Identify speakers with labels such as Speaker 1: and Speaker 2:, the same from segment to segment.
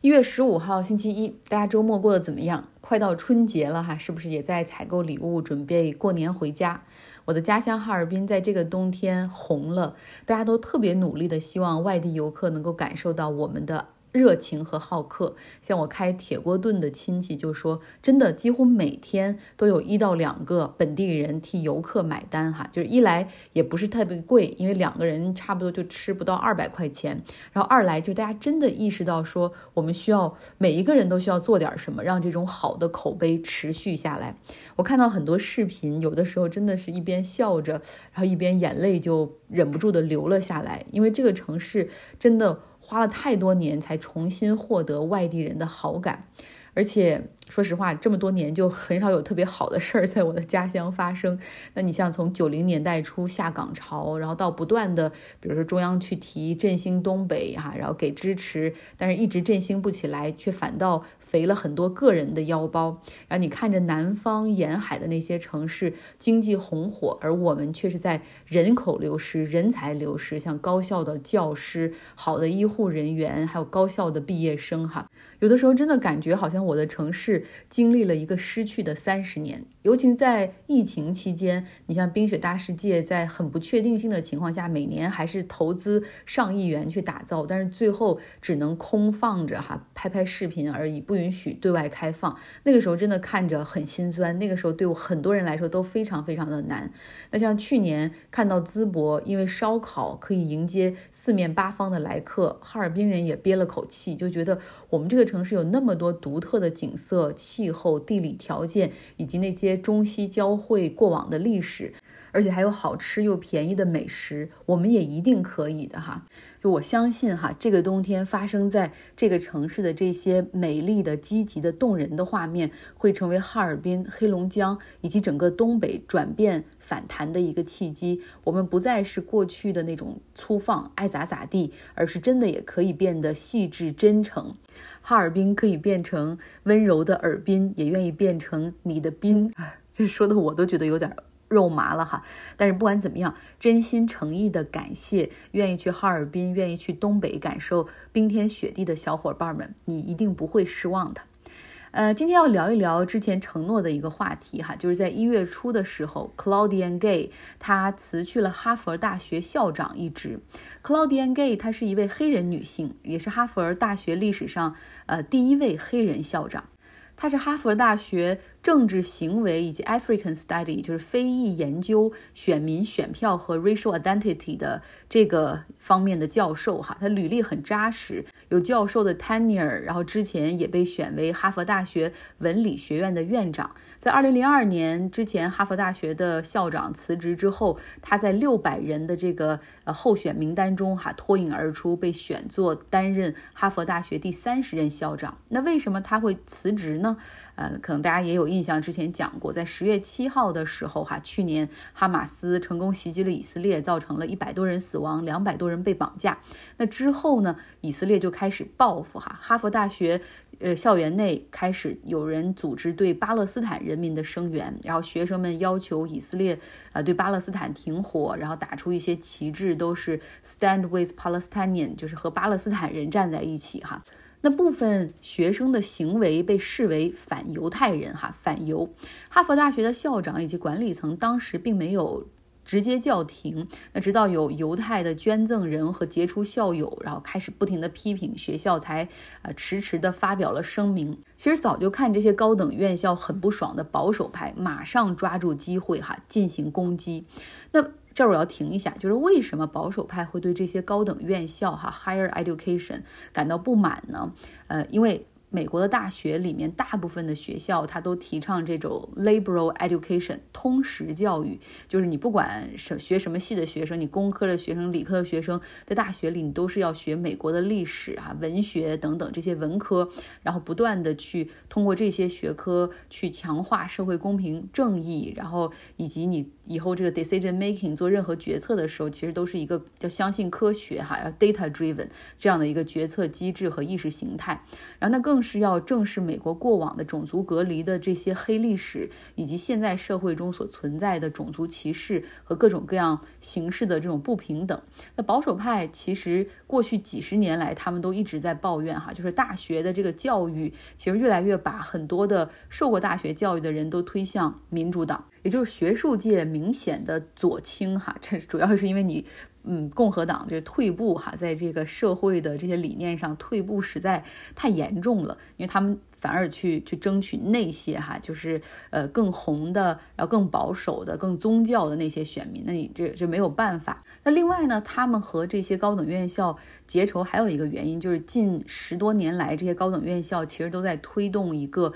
Speaker 1: 一月十五号星期一，大家周末过得怎么样？快到春节了哈，是不是也在采购礼物，准备过年回家？我的家乡哈尔滨在这个冬天红了，大家都特别努力的，希望外地游客能够感受到我们的。热情和好客，像我开铁锅炖的亲戚就说，真的几乎每天都有一到两个本地人替游客买单哈，就是一来也不是特别贵，因为两个人差不多就吃不到二百块钱，然后二来就大家真的意识到说，我们需要每一个人都需要做点什么，让这种好的口碑持续下来。我看到很多视频，有的时候真的是一边笑着，然后一边眼泪就忍不住的流了下来，因为这个城市真的。花了太多年才重新获得外地人的好感，而且说实话，这么多年就很少有特别好的事儿在我的家乡发生。那你像从九零年代初下岗潮，然后到不断的，比如说中央去提振兴东北哈，然后给支持，但是一直振兴不起来，却反倒。肥了很多个人的腰包，然后你看着南方沿海的那些城市经济红火，而我们却是在人口流失、人才流失，像高校的教师、好的医护人员，还有高校的毕业生，哈，有的时候真的感觉好像我的城市经历了一个失去的三十年。尤其在疫情期间，你像冰雪大世界，在很不确定性的情况下，每年还是投资上亿元去打造，但是最后只能空放着哈，拍拍视频而已，不允许对外开放。那个时候真的看着很心酸，那个时候对我很多人来说都非常非常的难。那像去年看到淄博因为烧烤可以迎接四面八方的来客，哈尔滨人也憋了口气，就觉得我们这个城市有那么多独特的景色、气候、地理条件，以及那些。中西交汇过往的历史，而且还有好吃又便宜的美食，我们也一定可以的哈！就我相信哈，这个冬天发生在这个城市的这些美丽的、积极的、动人的画面，会成为哈尔滨、黑龙江以及整个东北转变反弹的一个契机。我们不再是过去的那种粗放、爱咋咋地，而是真的也可以变得细致、真诚。哈尔滨可以变成温柔的尔滨，也愿意变成你的滨。这说的我都觉得有点肉麻了哈。但是不管怎么样，真心诚意的感谢愿意去哈尔滨、愿意去东北感受冰天雪地的小伙伴们，你一定不会失望的。呃，今天要聊一聊之前承诺的一个话题哈，就是在一月初的时候，Claudian Gay 他辞去了哈佛大学校长一职。Claudian Gay 她是一位黑人女性，也是哈佛大学历史上呃第一位黑人校长。他是哈佛大学政治行为以及 African Study，就是非裔研究、选民选票和 racial identity 的这个方面的教授哈。他履历很扎实，有教授的 tenure，然后之前也被选为哈佛大学文理学院的院长。在二零零二年之前，哈佛大学的校长辞职之后，他在六百人的这个呃候选名单中哈脱颖而出，被选做担任哈佛大学第三十任校长。那为什么他会辞职呢？呃，可能大家也有印象，之前讲过，在十月七号的时候哈，去年哈马斯成功袭击了以色列，造成了一百多人死亡，两百多人被绑架。那之后呢，以色列就开始报复哈，哈佛大学。呃，校园内开始有人组织对巴勒斯坦人民的声援，然后学生们要求以色列啊对巴勒斯坦停火，然后打出一些旗帜，都是 Stand with Palestinian，就是和巴勒斯坦人站在一起哈。那部分学生的行为被视为反犹太人哈，反犹。哈佛大学的校长以及管理层当时并没有。直接叫停。那直到有犹太的捐赠人和杰出校友，然后开始不停的批评学校，才呃迟迟的发表了声明。其实早就看这些高等院校很不爽的保守派，马上抓住机会哈进行攻击。那这儿我要停一下，就是为什么保守派会对这些高等院校哈 higher education 感到不满呢？呃，因为。美国的大学里面，大部分的学校它都提倡这种 liberal education 通识教育，就是你不管是学什么系的学生，你工科的学生、理科的学生，在大学里你都是要学美国的历史啊、文学等等这些文科，然后不断的去通过这些学科去强化社会公平正义，然后以及你。以后这个 decision making 做任何决策的时候，其实都是一个要相信科学哈，要 data driven 这样的一个决策机制和意识形态。然后那更是要正视美国过往的种族隔离的这些黑历史，以及现在社会中所存在的种族歧视和各种各样形式的这种不平等。那保守派其实过去几十年来，他们都一直在抱怨哈，就是大学的这个教育其实越来越把很多的受过大学教育的人都推向民主党。也就是学术界明显的左倾哈，这主要是因为你，嗯，共和党这退步哈，在这个社会的这些理念上退步实在太严重了，因为他们反而去去争取那些哈，就是呃更红的，然后更保守的、更宗教的那些选民，那你这这没有办法。那另外呢，他们和这些高等院校结仇还有一个原因，就是近十多年来，这些高等院校其实都在推动一个。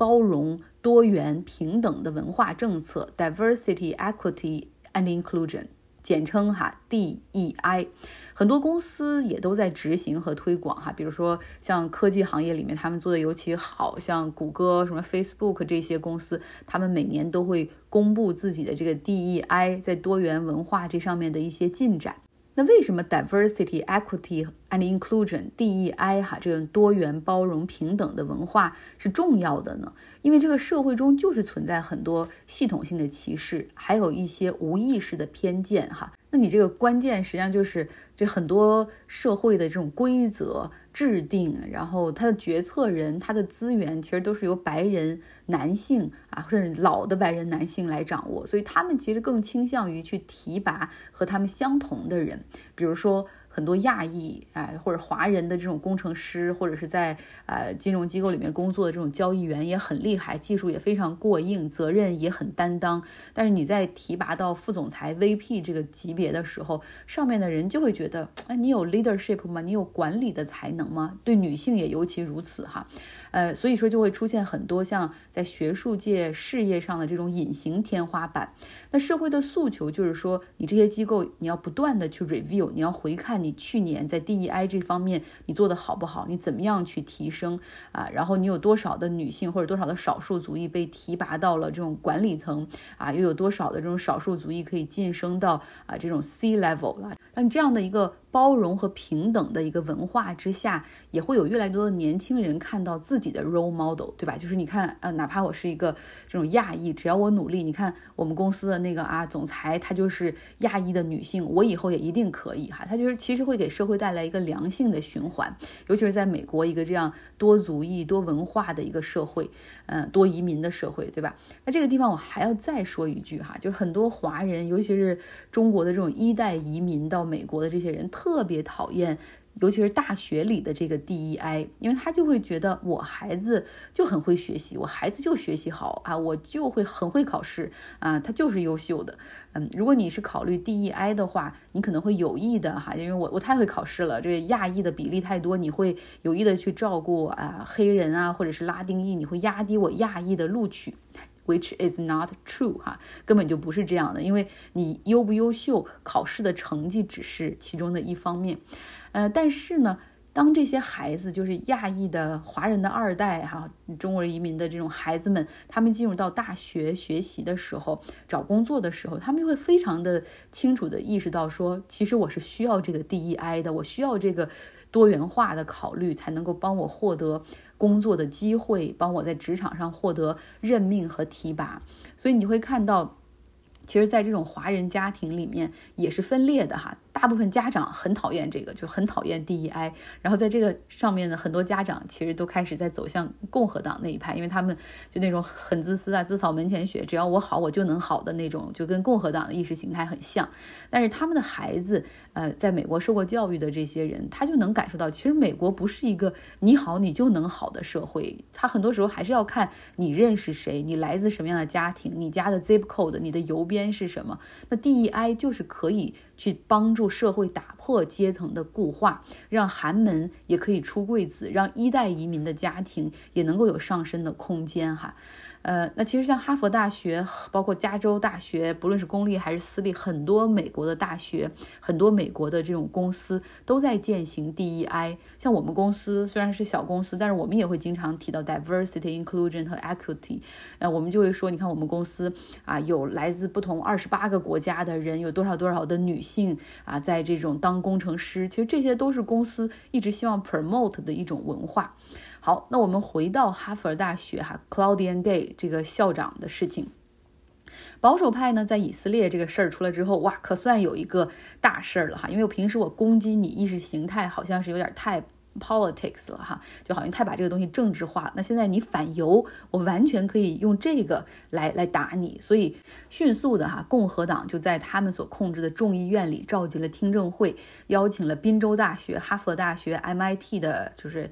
Speaker 1: 包容、多元、平等的文化政策 （Diversity, Equity and Inclusion），简称哈 DEI。很多公司也都在执行和推广哈，比如说像科技行业里面，他们做的尤其好，像谷歌、什么 Facebook 这些公司，他们每年都会公布自己的这个 DEI 在多元文化这上面的一些进展。那为什么 diversity, equity and inclusion DEI 哈这种多元、包容、平等的文化是重要的呢？因为这个社会中就是存在很多系统性的歧视，还有一些无意识的偏见哈。那你这个关键实际上就是这很多社会的这种规则。制定，然后他的决策人，他的资源其实都是由白人男性啊，或者老的白人男性来掌握，所以他们其实更倾向于去提拔和他们相同的人，比如说。很多亚裔啊，或者华人的这种工程师，或者是在呃金融机构里面工作的这种交易员也很厉害，技术也非常过硬，责任也很担当。但是你在提拔到副总裁 VP 这个级别的时候，上面的人就会觉得，哎，你有 leadership 吗？你有管理的才能吗？对女性也尤其如此哈。呃，所以说就会出现很多像在学术界、事业上的这种隐形天花板。那社会的诉求就是说，你这些机构你要不断的去 review，你要回看你去年在 DEI 这方面你做的好不好，你怎么样去提升啊？然后你有多少的女性或者多少的少数族裔被提拔到了这种管理层啊？又有多少的这种少数族裔可以晋升到啊这种 C level 了？那你这样的一个。包容和平等的一个文化之下，也会有越来越多的年轻人看到自己的 role model，对吧？就是你看，呃，哪怕我是一个这种亚裔，只要我努力，你看我们公司的那个啊，总裁她就是亚裔的女性，我以后也一定可以哈。她就是其实会给社会带来一个良性的循环，尤其是在美国一个这样多族裔、多文化的一个社会，嗯，多移民的社会，对吧？那这个地方我还要再说一句哈，就是很多华人，尤其是中国的这种一代移民到美国的这些人。特别讨厌，尤其是大学里的这个 DEI，因为他就会觉得我孩子就很会学习，我孩子就学习好啊，我就会很会考试啊，他就是优秀的。嗯，如果你是考虑 DEI 的话，你可能会有意的哈，因为我我太会考试了，这个亚裔的比例太多，你会有意的去照顾啊黑人啊，或者是拉丁裔，你会压低我亚裔的录取。Which is not true，哈，根本就不是这样的，因为你优不优秀，考试的成绩只是其中的一方面，呃，但是呢，当这些孩子，就是亚裔的华人的二代，哈，中国移民的这种孩子们，他们进入到大学学习的时候，找工作的时候，他们就会非常的清楚的意识到，说，其实我是需要这个 DEI 的，我需要这个多元化的考虑，才能够帮我获得。工作的机会，帮我在职场上获得任命和提拔，所以你会看到，其实，在这种华人家庭里面也是分裂的哈。大部分家长很讨厌这个，就很讨厌 DEI。然后在这个上面呢，很多家长其实都开始在走向共和党那一派，因为他们就那种很自私啊，自扫门前雪，只要我好，我就能好的那种，就跟共和党的意识形态很像。但是他们的孩子，呃，在美国受过教育的这些人，他就能感受到，其实美国不是一个你好你就能好的社会，他很多时候还是要看你认识谁，你来自什么样的家庭，你家的 zip code，你的邮编是什么。那 DEI 就是可以。去帮助社会打破阶层的固化，让寒门也可以出贵子，让一代移民的家庭也能够有上升的空间哈。呃，那其实像哈佛大学，包括加州大学，不论是公立还是私立，很多美国的大学，很多美国的这种公司都在践行 DEI。像我们公司虽然是小公司，但是我们也会经常提到 diversity、inclusion 和 equity。那，我们就会说，你看我们公司啊，有来自不同二十八个国家的人，有多少多少的女性啊，在这种当工程师，其实这些都是公司一直希望 promote 的一种文化。好，那我们回到哈佛大学哈，Claudian Gay 这个校长的事情。保守派呢，在以色列这个事儿出来之后，哇，可算有一个大事儿了哈。因为我平时我攻击你意识形态，好像是有点太 politics 了哈，就好像太把这个东西政治化。那现在你反犹，我完全可以用这个来来打你。所以迅速的哈，共和党就在他们所控制的众议院里召集了听证会，邀请了宾州大学、哈佛大学、MIT 的，就是。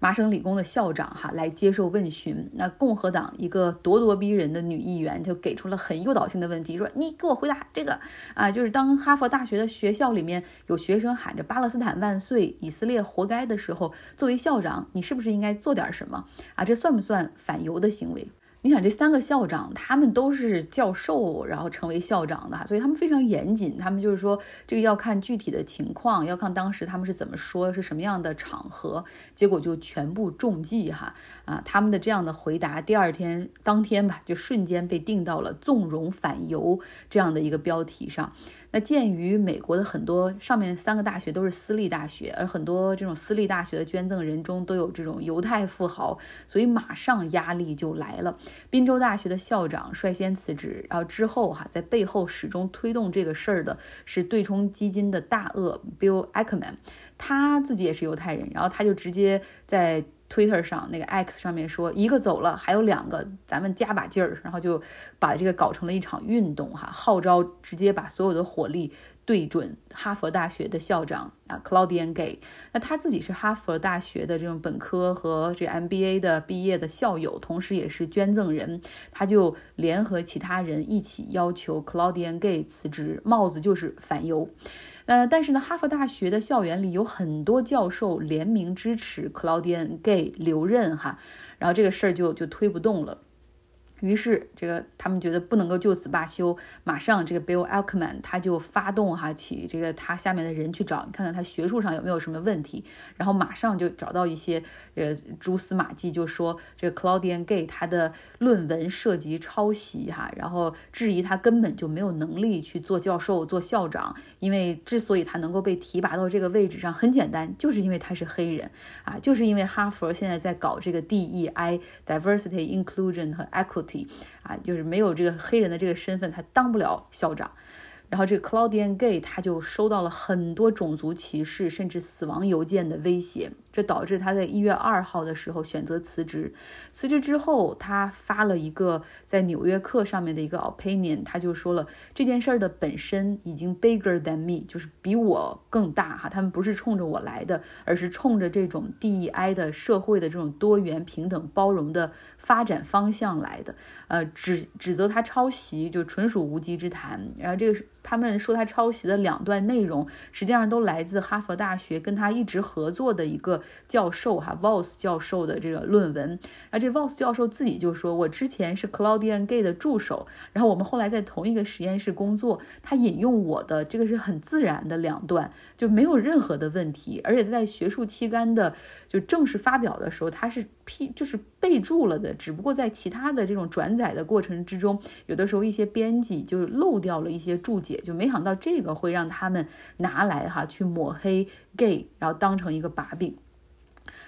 Speaker 1: 麻省理工的校长哈来接受问询，那共和党一个咄咄逼人的女议员就给出了很诱导性的问题，说你给我回答这个啊，就是当哈佛大学的学校里面有学生喊着巴勒斯坦万岁，以色列活该的时候，作为校长，你是不是应该做点什么啊？这算不算反犹的行为？你想这三个校长，他们都是教授，然后成为校长的，所以他们非常严谨。他们就是说，这个要看具体的情况，要看当时他们是怎么说，是什么样的场合，结果就全部中计哈啊！他们的这样的回答，第二天当天吧，就瞬间被定到了纵容反犹这样的一个标题上。那鉴于美国的很多上面三个大学都是私立大学，而很多这种私立大学的捐赠人中都有这种犹太富豪，所以马上压力就来了。宾州大学的校长率先辞职，然后之后哈，在背后始终推动这个事儿的是对冲基金的大鳄 Bill Ackman，他自己也是犹太人，然后他就直接在。Twitter 上那个 X 上面说一个走了，还有两个，咱们加把劲儿，然后就把这个搞成了一场运动哈，号召直接把所有的火力对准哈佛大学的校长啊，Claudian Gay。那他自己是哈佛大学的这种本科和这 MBA 的毕业的校友，同时也是捐赠人，他就联合其他人一起要求 Claudian Gay 辞职，帽子就是反犹。呃，但是呢，哈佛大学的校园里有很多教授联名支持 Claudian Gay 留任哈，然后这个事儿就就推不动了。于是，这个他们觉得不能够就此罢休，马上这个 Bill Alkman 他就发动哈起这个他下面的人去找，你看看他学术上有没有什么问题，然后马上就找到一些呃蛛丝马迹，就说这个 Claudian Gay 他的论文涉及抄袭哈，然后质疑他根本就没有能力去做教授、做校长，因为之所以他能够被提拔到这个位置上，很简单，就是因为他是黑人啊，就是因为哈佛现在在搞这个 DEI Diversity Inclusion 和 Equity。啊，就是没有这个黑人的这个身份，他当不了校长。然后这个 Claudian Gay 他就收到了很多种族歧视甚至死亡邮件的威胁。这导致他在一月二号的时候选择辞职。辞职之后，他发了一个在《纽约客》上面的一个 opinion，他就说了这件事儿的本身已经 bigger than me，就是比我更大哈。他们不是冲着我来的，而是冲着这种 DEI 的社会的这种多元、平等、包容的发展方向来的。呃，指指责他抄袭就纯属无稽之谈。然后这个是他们说他抄袭的两段内容，实际上都来自哈佛大学跟他一直合作的一个。教授哈，Voss 教授的这个论文，啊，这 Voss 教授自己就说，我之前是 Claudian Gay 的助手，然后我们后来在同一个实验室工作，他引用我的这个是很自然的两段，就没有任何的问题，而且在学术期刊的就正式发表的时候，他是批就是备注了的，只不过在其他的这种转载的过程之中，有的时候一些编辑就漏掉了一些注解，就没想到这个会让他们拿来哈去抹黑 Gay，然后当成一个把柄。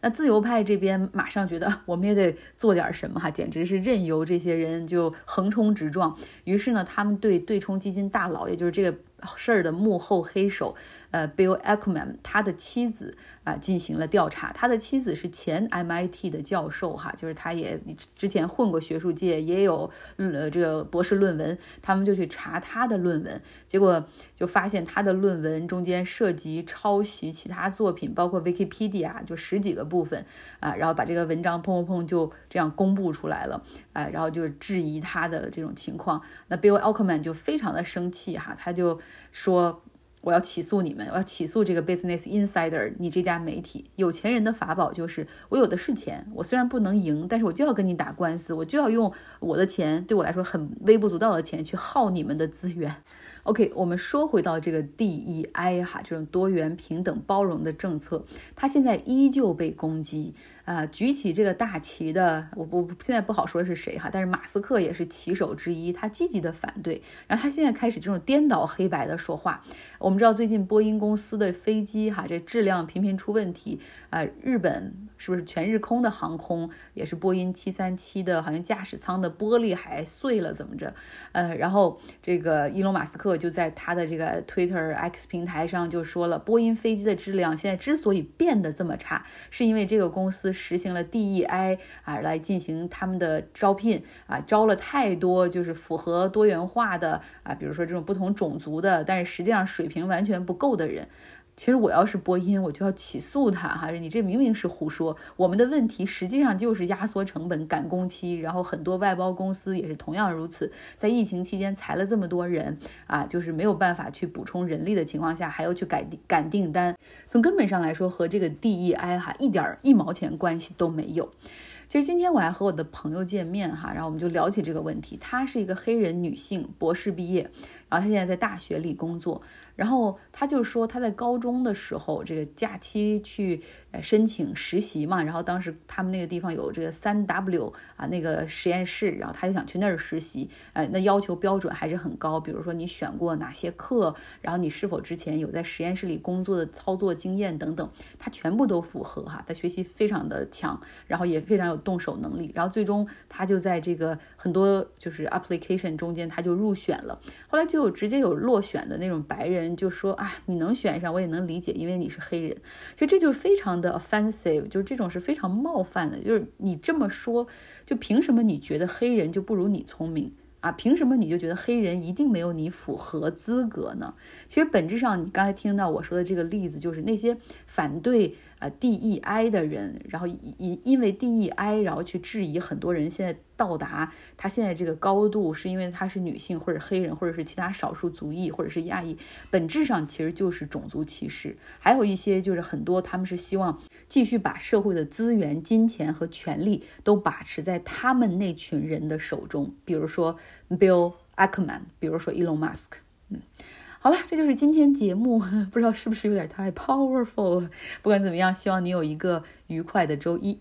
Speaker 1: 那自由派这边马上觉得我们也得做点什么哈，简直是任由这些人就横冲直撞。于是呢，他们对对冲基金大佬，也就是这个事儿的幕后黑手。呃，Bill Ackman 他的妻子啊进行了调查，他的妻子是前 MIT 的教授哈，就是他也之前混过学术界，也有呃这个博士论文，他们就去查他的论文，结果就发现他的论文中间涉及抄袭其他作品，包括 Wikipedia 就十几个部分啊，然后把这个文章砰砰砰就这样公布出来了啊，然后就质疑他的这种情况，那 Bill Ackman 就非常的生气哈，他就说。我要起诉你们，我要起诉这个 Business Insider，你这家媒体。有钱人的法宝就是我有的是钱，我虽然不能赢，但是我就要跟你打官司，我就要用我的钱，对我来说很微不足道的钱去耗你们的资源。OK，我们说回到这个 DEI 哈，这种多元、平等、包容的政策，它现在依旧被攻击。啊，举起这个大旗的，我我现在不好说是谁哈，但是马斯克也是旗手之一，他积极的反对，然后他现在开始这种颠倒黑白的说话。我们知道最近波音公司的飞机哈，这质量频频出问题啊，日本是不是全日空的航空也是波音七三七的，好像驾驶舱的玻璃还碎了怎么着？呃，然后这个伊隆马斯克就在他的这个 Twitter X 平台上就说了，波音飞机的质量现在之所以变得这么差，是因为这个公司。实行了 DEI 啊，来进行他们的招聘啊，招了太多就是符合多元化的啊，比如说这种不同种族的，但是实际上水平完全不够的人。其实我要是播音，我就要起诉他哈！你这明明是胡说。我们的问题实际上就是压缩成本、赶工期，然后很多外包公司也是同样如此，在疫情期间裁了这么多人啊，就是没有办法去补充人力的情况下，还要去赶赶订单。从根本上来说，和这个 DEI 哈一点一毛钱关系都没有。其实今天我还和我的朋友见面哈，然后我们就聊起这个问题。她是一个黑人女性，博士毕业，然后他现在在大学里工作。然后他就说他在高中的时候，这个假期去申请实习嘛，然后当时他们那个地方有这个三 W 啊那个实验室，然后他就想去那儿实习，呃，那要求标准还是很高，比如说你选过哪些课，然后你是否之前有在实验室里工作的操作经验等等，他全部都符合哈，他学习非常的强，然后也非常有动手能力，然后最终他就在这个很多就是 application 中间他就入选了，后来就有直接有落选的那种白人。就说啊，你能选上，我也能理解，因为你是黑人。其实这就是非常的 offensive，就是这种是非常冒犯的。就是你这么说，就凭什么你觉得黑人就不如你聪明啊？凭什么你就觉得黑人一定没有你符合资格呢？其实本质上，你刚才听到我说的这个例子，就是那些反对。啊，DEI 的人，然后因因为 DEI，然后去质疑很多人现在到达他现在这个高度，是因为他是女性或者黑人或者是其他少数族裔或者是亚裔，本质上其实就是种族歧视。还有一些就是很多他们是希望继续把社会的资源、金钱和权力都把持在他们那群人的手中，比如说 Bill Ackman，比如说 Elon Musk，嗯。好了，这就是今天节目，不知道是不是有点太 powerful 了。不管怎么样，希望你有一个愉快的周一。